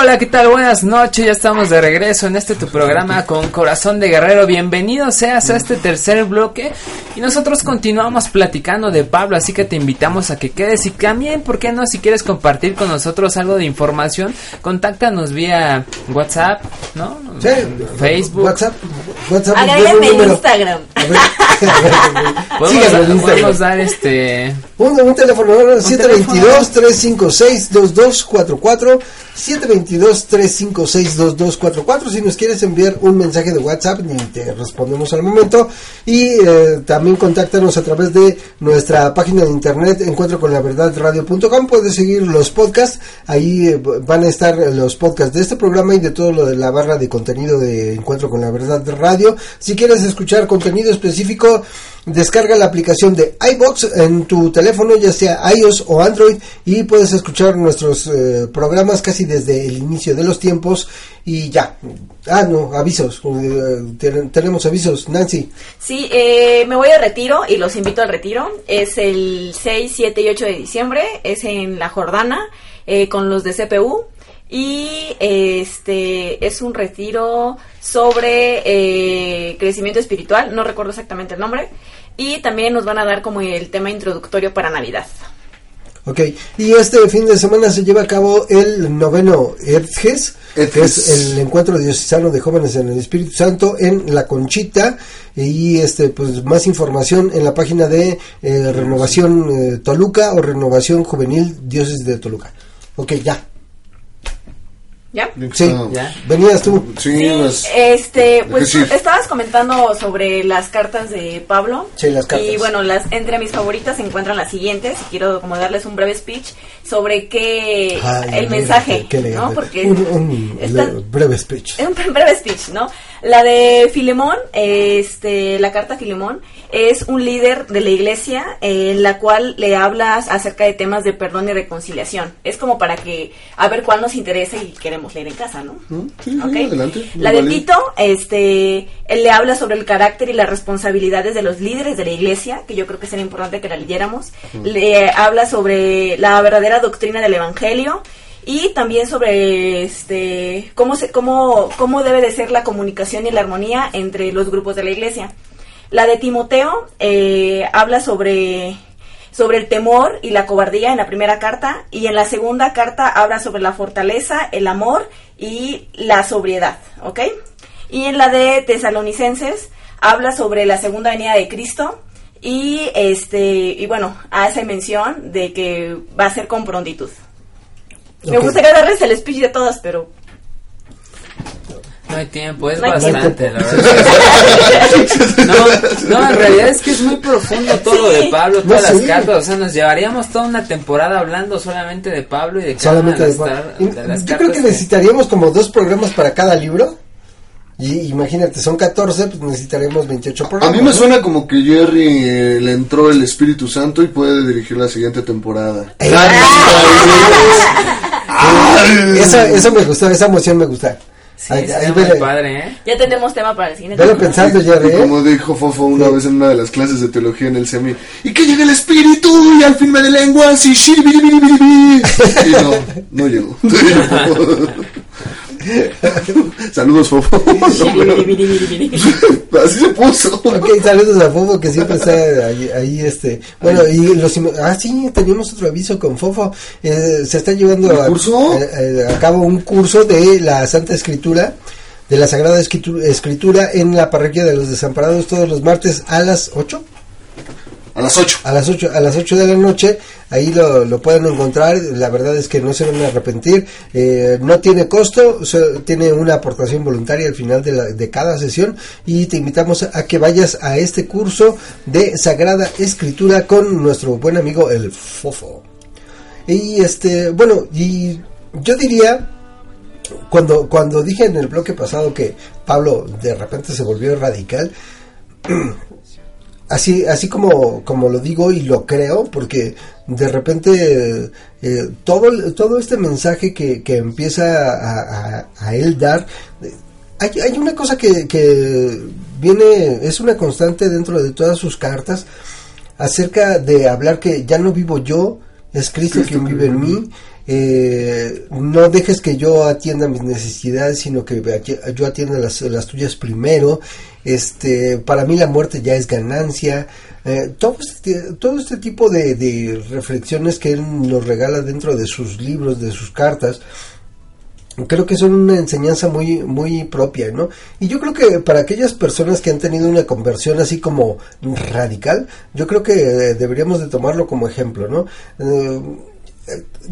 Hola, ¿qué tal? Buenas noches, ya estamos de regreso en este tu programa con Corazón de Guerrero. Bienvenido seas a este tercer bloque y nosotros continuamos platicando de Pablo, así que te invitamos a que quedes y también, ¿por qué no? Si quieres compartir con nosotros algo de información, contáctanos vía WhatsApp, ¿no? Sí, Facebook. WhatsApp. WhatsApp Agréguenme en número. Instagram. A ver, a ver, a ver. Podemos, podemos dar este... Un, un teléfono, 722-356-2244. 722-356-2244. Si nos quieres enviar un mensaje de WhatsApp, ni te respondemos al momento. Y eh, también contáctanos a través de nuestra página de internet, encuentro con la verdad radio.com. Puedes seguir los podcasts. Ahí eh, van a estar los podcasts de este programa y de todo lo de la barra de contenido de Encuentro con la verdad radio. Si quieres escuchar contenido específico, Descarga la aplicación de iBox en tu teléfono, ya sea iOS o Android, y puedes escuchar nuestros eh, programas casi desde el inicio de los tiempos. Y ya. Ah, no, avisos. eh, ten- tenemos avisos, Nancy. Sí, eh, me voy de retiro y los invito al retiro. Es el 6, 7 y 8 de diciembre. Es en La Jordana eh, con los de CPU. Y este es un retiro sobre eh, crecimiento espiritual. No recuerdo exactamente el nombre. Y también nos van a dar como el tema introductorio para Navidad. Ok, y este fin de semana se lleva a cabo el noveno ERGES, que Edges. es el encuentro diocesano de jóvenes en el Espíritu Santo en La Conchita. Y este, pues más información en la página de eh, Renovación eh, Toluca o Renovación Juvenil Dioses de Toluca. Ok, ya. ¿Ya? Sí, Ah, ¿Ya? venías tú. Sí, Sí, pues, este, pues tú estabas comentando sobre las cartas de Pablo. Sí, las cartas. Y bueno, las entre mis favoritas se encuentran las siguientes. Y quiero como darles un breve speech sobre qué Ay, el mira, mensaje, qué. ¿no? Porque un, un breve speech. un breve speech, ¿no? La de Filemón, este, la carta a Filemón, es un líder de la iglesia eh, en la cual le hablas acerca de temas de perdón y reconciliación. Es como para que, a ver cuál nos interesa y queremos leer en casa, ¿no? Sí, sí, Ok. adelante. La de válido. Tito, este, él le habla sobre el carácter y las responsabilidades de los líderes de la iglesia, que yo creo que sería importante que la leyéramos. Le habla sobre la verdadera doctrina del evangelio y también sobre este cómo cómo, cómo debe de ser la comunicación y la armonía entre los grupos de la iglesia. La de Timoteo eh, habla sobre sobre el temor y la cobardía en la primera carta y en la segunda carta habla sobre la fortaleza, el amor y la sobriedad. Y en la de Tesalonicenses habla sobre la segunda venida de Cristo y este y bueno hace mención de que va a ser con prontitud. Me Ok. gustaría darles el speech de todas, pero No hay tiempo, es No hay bastante, la verdad. No, no, en realidad es que es muy profundo todo lo de Pablo, todas No, las sí. cartas, o sea, nos llevaríamos toda una temporada hablando solamente de Pablo y de cada Solamente de tar- Y- de las Yo creo cartas que necesitaríamos como dos programas para cada libro. Y imagínate, son 14, pues necesitaríamos 28 A programas. mí me ¿no? suena como que Jerry eh, le entró el Espíritu Santo y puede dirigir la siguiente temporada. Sí, Eso, eso me gustó, esa emoción me gusta. Sí, Ahí- ahí muy padre, ¿eh? ya tenemos tema para el siguiente. Velo pensando, Jerry, ¿eh? Como dijo Fofo una vez en una de las clases de teología en el semi. Y que llegue el Espíritu y al fin me de lenguas y shiribiribiribiri. Y no, no llegó. Saludos, Fofo. Así se puso. Ok, saludos a Fofo que siempre está ahí, ahí, este. Bueno, y los ah sí, teníamos otro aviso con Fofo. Eh, se está llevando ¿Un a, curso? eh, a cabo un curso de la Santa Escritura, de la Sagrada Escritu- Escritura en la parroquia de los Desamparados todos los martes a las 8. A las 8. A las 8, a las 8 de la noche, ahí lo, pueden encontrar, la verdad es que no se van a arrepentir, eh, no tiene costo, tiene una aportación voluntaria al final de, de cada sesión y te invitamos a que vayas a este curso de Sagrada Escritura con nuestro buen amigo el Fofo. Y este, bueno, y yo diría, cuando, cuando dije en el bloque pasado que Pablo de repente se volvió radical, así así como como lo digo y lo creo porque de repente eh, todo todo este mensaje que, que empieza a, a- a él dar eh, hay, hay una cosa que, que viene es una constante dentro de todas sus cartas acerca de hablar que ya no vivo yo, es Cristo, quien vive en mí. Eh, no dejes que yo atienda mis necesidades, sino que yo atienda las, tuyas primero. Este, para mí la muerte ya es ganancia. Eh, todo, este, todo este tipo de, de reflexiones que él nos regala dentro de sus libros, de sus cartas, creo que son una enseñanza muy muy propia, ¿no? Y yo creo que para aquellas personas que han tenido una conversión así como radical, yo creo que eh, deberíamos de tomarlo como ejemplo, ¿no? Eh,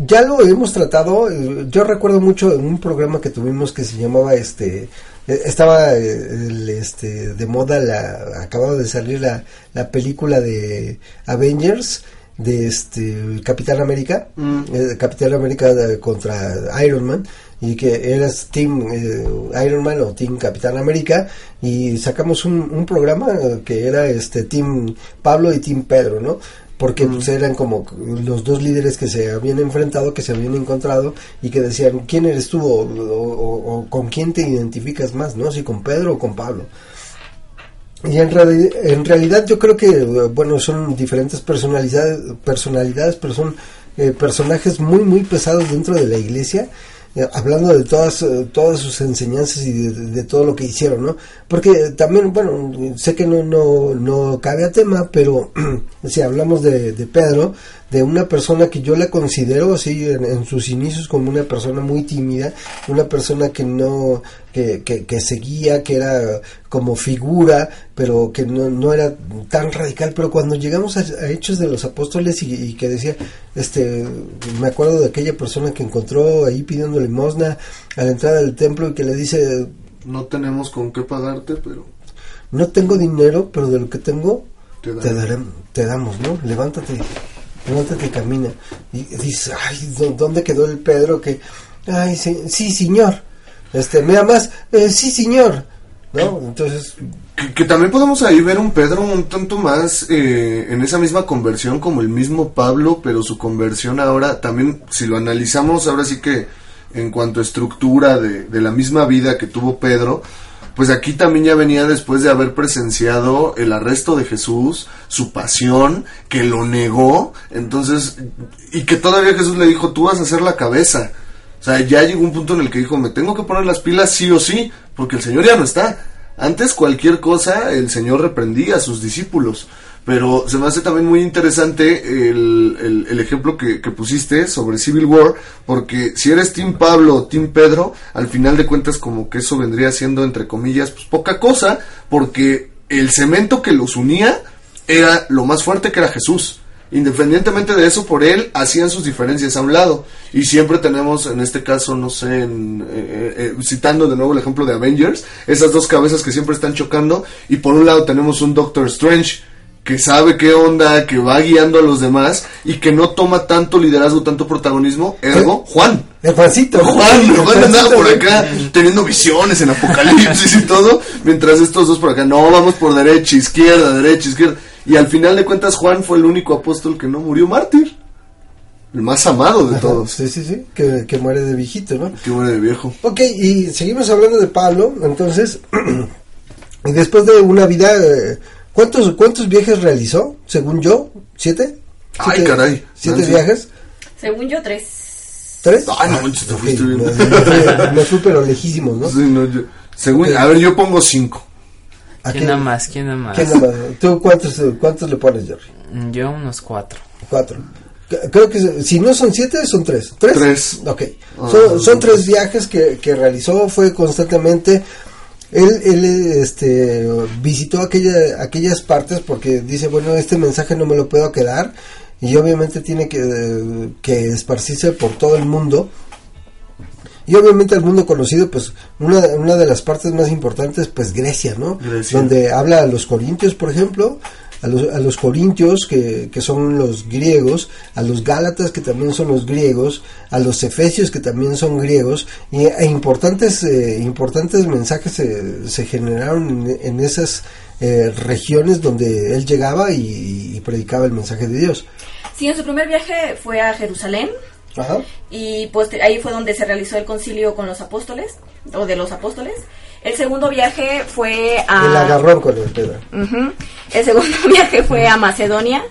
ya lo hemos tratado, eh, yo recuerdo mucho en un programa que tuvimos que se llamaba este estaba este de moda la acababa de salir la, la película de Avengers de este Capitán América, mm. Capitán América contra Iron Man y que eras Team eh, Iron Man o Team Capitán América y sacamos un, un, programa que era este Team Pablo y Team Pedro, ¿no? Porque pues, eran como los dos líderes que se habían enfrentado, que se habían encontrado y que decían, ¿quién eres tú o, o con quién te identificas más, ¿no? Si con Pedro o con Pablo. Y en, en realidad yo creo que, bueno, son diferentes personalidades, personalidades pero son eh, personajes muy, muy pesados dentro de la iglesia hablando de todas, eh, todas sus enseñanzas y de, todo lo que hicieron, ¿no? Porque también, bueno, sé que no, no, no cabe a tema, pero si hablamos de, de Pedro, de una persona que yo la considero así en, sus inicios como una persona muy tímida, una persona que no, que, que, seguía, que era como figura, pero que no, no era tan radical, pero cuando llegamos a, Hechos de los Apóstoles y, que decía, este, me acuerdo de aquella persona que encontró ahí pidiendo limosna a la entrada del templo y que le dice, no tenemos con qué pagarte, pero... No tengo dinero, pero de lo que tengo, te, te damos, ¿no? Levántate levántate y camina. Y dices, ay, ¿dónde quedó el Pedro que, ay, sí, sí señor, este, me amas, eh, sí señor, ¿no? Entonces... Que, también podemos ahí ver un Pedro un tanto más eh, en esa misma conversión como el mismo Pablo, pero su conversión ahora también, si lo analizamos, ahora sí que en cuanto a estructura de, de la misma vida que tuvo Pedro, pues aquí también ya venía después de haber presenciado el arresto de Jesús, su pasión, que lo negó, entonces, y que todavía Jesús le dijo, tú vas a ser la cabeza. O sea, ya llegó un punto en el que dijo, me tengo que poner las pilas sí o sí, porque el Señor ya no está. Antes cualquier cosa el Señor reprendía a sus discípulos. Pero se me hace también muy interesante el, el, ejemplo que, que, pusiste sobre Civil War, porque si eres Team Pablo o Team Pedro, al final de cuentas como que eso vendría siendo, entre comillas, pues poca cosa, porque el cemento que los unía era lo más fuerte que era Jesús. Independientemente de eso, por él hacían sus diferencias a un lado. Y siempre tenemos, en este caso, no sé, en, eh, eh, citando de nuevo el ejemplo de Avengers, esas dos cabezas que siempre están chocando. Y por un lado tenemos un Doctor Strange que sabe qué onda, que va guiando a los demás y que no toma tanto liderazgo, tanto protagonismo, ergo, Juan. El Juancito. Juan, Juan andaba por acá teniendo visiones en Apocalipsis y todo, mientras estos dos por acá, no, vamos por derecha, izquierda, derecha, izquierda. Y al final de cuentas Juan fue el único apóstol que no murió mártir. El más amado de todos. Sí, sí, sí, que, que, muere de viejito, ¿no? Que muere de viejo. Ok, y seguimos hablando de Pablo, entonces, y después de una vida... Eh, ¿Cuántos, cuántos viajes realizó? Según yo, ¿siete? Ay, caray. ¿Siete viajes? Según yo, tres. ¿Tres? Ay, no, te fuiste bien. Me, fui, pero lejísimos, ¿no? Sí, no, yo, según, a ver, yo pongo cinco. ¿Quién nada más? ¿Quién nada más? ¿Quién nada más? ¿Tú cuántos, cuántos le pones, Jerry? Yo unos cuatro. Cuatro. Creo que si no son siete, son tres. ¿Tres? Tres. Ok. Ah, son, son tres viajes que, que realizó, fue constantemente él, él este, visitó aquella, aquellas partes porque dice, bueno, este mensaje no me lo puedo quedar y obviamente tiene que, que esparcirse por todo el mundo. Y obviamente el mundo conocido, pues una, una de las partes más importantes, pues Grecia, ¿no? Donde habla a los corintios, por ejemplo, a los, a los corintios, que, que, son los griegos, a los gálatas, que también son los griegos, a los efesios, que también son griegos, y, e importantes, eh, importantes mensajes se, se generaron en, esas eh, regiones donde él llegaba y, predicaba el mensaje de Dios. Sí, en su primer viaje fue a Jerusalén. Y pues ahí fue donde se realizó el concilio con los apóstoles, o de los apóstoles. El segundo viaje fue a... El agarrón con el. El segundo viaje fue a Macedonia.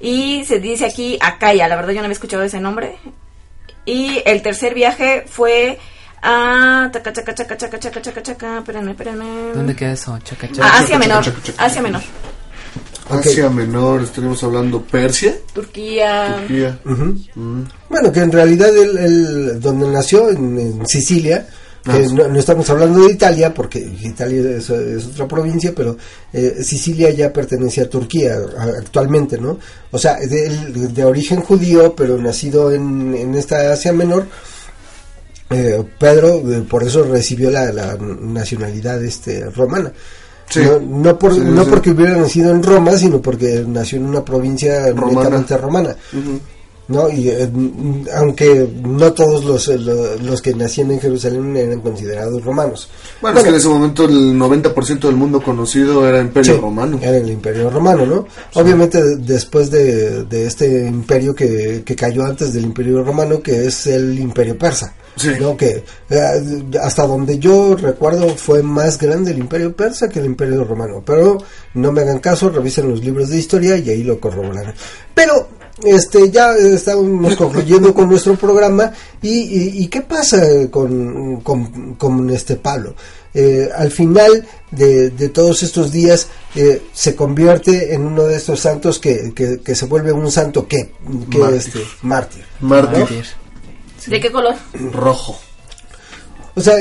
Y se dice aquí Acaya, la verdad yo no había escuchado ese nombre. Y el tercer viaje fue a... Chaca, chaca, chaca, chaca, chaca, chaca, chaca, espérenme, espérenme. ¿Dónde queda eso? Chaca. Asia Menor. Asia Menor. Asia Menor, estaremos hablando Persia. Turquía. Turquía. Mm. Bueno, que en realidad él, él, donde nació, en, en Sicilia, que Ah, no, no estamos hablando de Italia, porque Italia es, es otra provincia, pero eh, Sicilia ya pertenece a Turquía actualmente, ¿no? O sea, de, de origen judío, pero nacido en, en esta Asia Menor. eh, Pedro eh, por eso recibió la, la nacionalidad este romana. Sí. No, no por, Sí, no sí. porque hubiera nacido en Roma, sino porque nació en una provincia Romana. netamente romana. Ujú. ¿No? Y eh, mm, aunque no todos los, eh, lo- los que nacían en Jerusalén eran considerados romanos. Bueno, es que en ese momento el 90% del mundo conocido era Imperio Sí, Romano. Era el imperio romano, ¿no? Obviamente de- después de, de este imperio que, que cayó antes del imperio romano, que es el imperio persa. Sí. ¿no? Que eh, hasta donde yo recuerdo fue más grande el imperio persa que el imperio romano. Pero no me hagan caso, revisen los libros de historia y ahí lo corroborarán. Pero este ya estamos concluyendo con nuestro programa y, y- y qué pasa con, con, con este Pablo. Eh, al final de, de todos estos días eh, se convierte en uno de estos santos que, que, que se vuelve un santo que, que Mártir. este mártir. ¿De qué color? Rojo. O sea,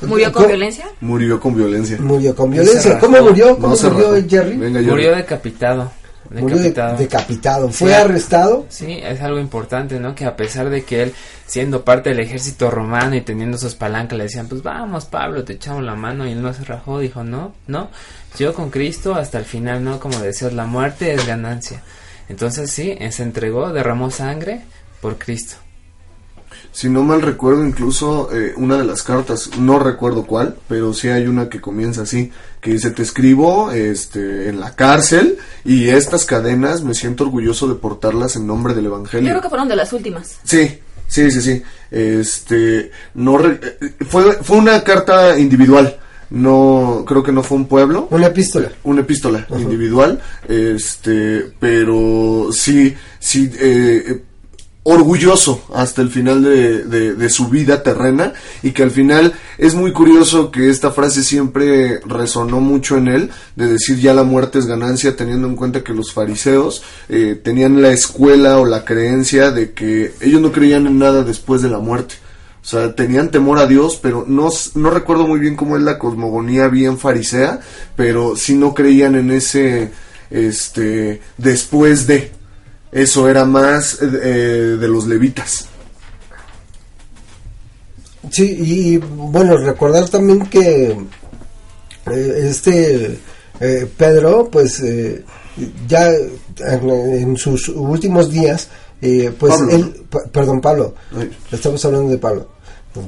¿Murió con ¿cómo- violencia? Murió con violencia. Murió con violencia. ¿Cómo murió? No ¿Cómo se murió. Jerry? Venga, Jerry. Murió decapitado. Murió de- Decapitado. Fue Sí. arrestado. Sí, es algo importante, ¿no? Que a pesar de que él, siendo parte del ejército romano y teniendo sus palancas, le decían, pues vamos, Pablo, te echamos la mano, y él no se rajó, dijo, no, no, yo con Cristo hasta el final, ¿no? Como decías, la muerte es ganancia. Entonces sí, se entregó, derramó sangre por Cristo. Si no mal recuerdo, incluso eh, una de las cartas, no recuerdo cuál, pero sí hay una que comienza así, que dice, te escribo este, en la cárcel y estas cadenas me siento orgulloso de portarlas en nombre del Yo Evangelio. creo que fueron de las últimas. Sí, sí, sí, sí. Este, no re- eh, fue, fue una carta individual. No, creo que no fue un pueblo. Una epístola. Una epístola individual. Este, pero sí, sí, eh, eh, orgulloso hasta el final de, de- su vida terrena y que al final es muy curioso que esta frase siempre resonó mucho en él de decir ya la muerte es ganancia teniendo en cuenta que los fariseos eh, tenían la escuela o la creencia de que ellos no creían en nada después de la muerte. O sea, tenían temor a Dios, pero no, no recuerdo muy bien cómo es la cosmogonía bien farisea, pero sí no creían en ese, este, después de. Eso era más eh, de los levitas. Sí, y bueno, recordar también que eh, este eh, Pedro, pues eh, ya en, en sus últimos días, eh, pues Pablo, él, perdón, Pablo, Ay. estamos hablando de Pablo,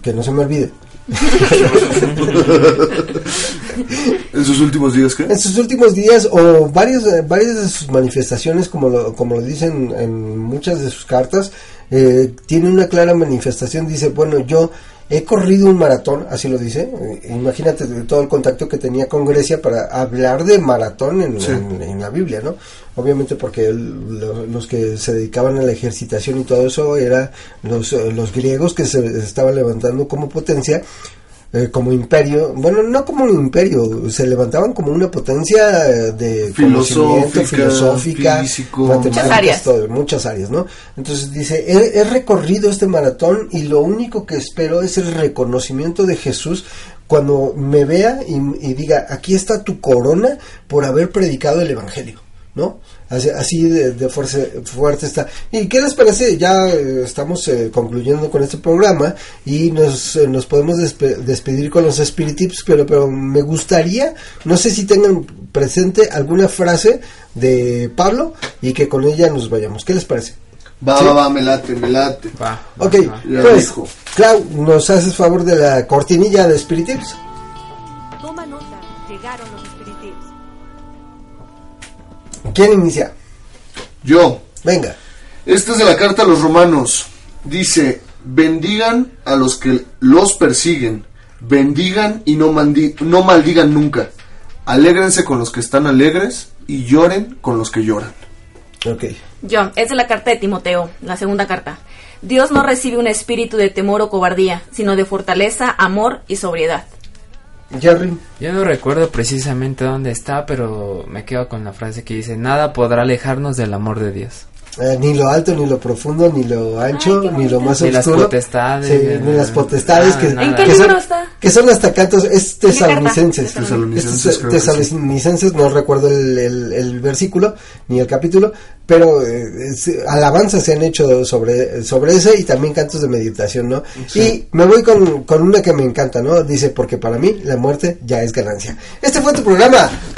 que no se me olvide. En sus últimos días, ¿qué? En sus últimos días o varios, eh, varias de sus manifestaciones, como lo, como lo dicen en muchas de sus cartas, eh, tiene una clara manifestación. Dice, bueno, yo he corrido un maratón, así lo dice. eh, imagínate de todo el contacto que tenía con Grecia para hablar de maratón en, Sí. en- en la Biblia, ¿no? Obviamente porque el- lo- los que se dedicaban a la ejercitación y todo eso eran los, eh, los griegos que se estaban levantando como potencia eh, como imperio, bueno, no como un imperio, se levantaban como una potencia eh, de conocimiento, Filosófica, filosófica, físico. matemáticas, Muchas áreas. todo, muchas áreas, ¿no? Entonces dice, he, he recorrido este maratón y lo único que espero es el reconocimiento de Jesús cuando me vea y, y diga, aquí está tu corona por haber predicado el Evangelio, ¿no? Así, así de, de fuerce- fuerte está. ¿Y qué les parece? Ya eh, estamos eh, concluyendo con este programa y nos, eh, nos podemos despe- despedir con los Spirit Tips, pero, pero me gustaría, no sé si tengan presente alguna frase de Pablo y que con ella nos vayamos. ¿Qué les parece? Va, Sí. va, va, me late, me late. Va, Ok, va. Ya pues. Clau, ¿nos haces favor de la cortinilla de Spirit Tips? ¿Quién inicia? Yo, Venga. Esta es de la carta a los romanos. Dice, bendigan a los que los persiguen, bendigan y no, no maldigan nunca. Alégrense con los que están alegres y lloren con los que lloran. Ok. Yo, es de la carta de Timoteo, la segunda carta. Dios no recibe un espíritu de temor o cobardía, sino de fortaleza, amor y sobriedad. Jerry. Yo no recuerdo precisamente dónde está, pero me quedo con la frase que dice, nada podrá alejarnos del amor de Dios. Eh, ni lo alto, ni lo profundo, ni lo ancho, ni lo más Ni las potestades, Sí, eh, ni las potestades ah, que, nada. ¿En qué que libro son, está? que son hasta cantos, es tesalonicenses. Tesalonicenses, Es no recuerdo el, el- el versículo ni el capítulo, pero eh, es- alabanzas se han hecho sobre, sobre ese y también cantos de meditación, ¿no? Y me voy con, con una que me encanta, ¿no? Dice, porque para mí la muerte ya es ganancia. Este fue tu programa.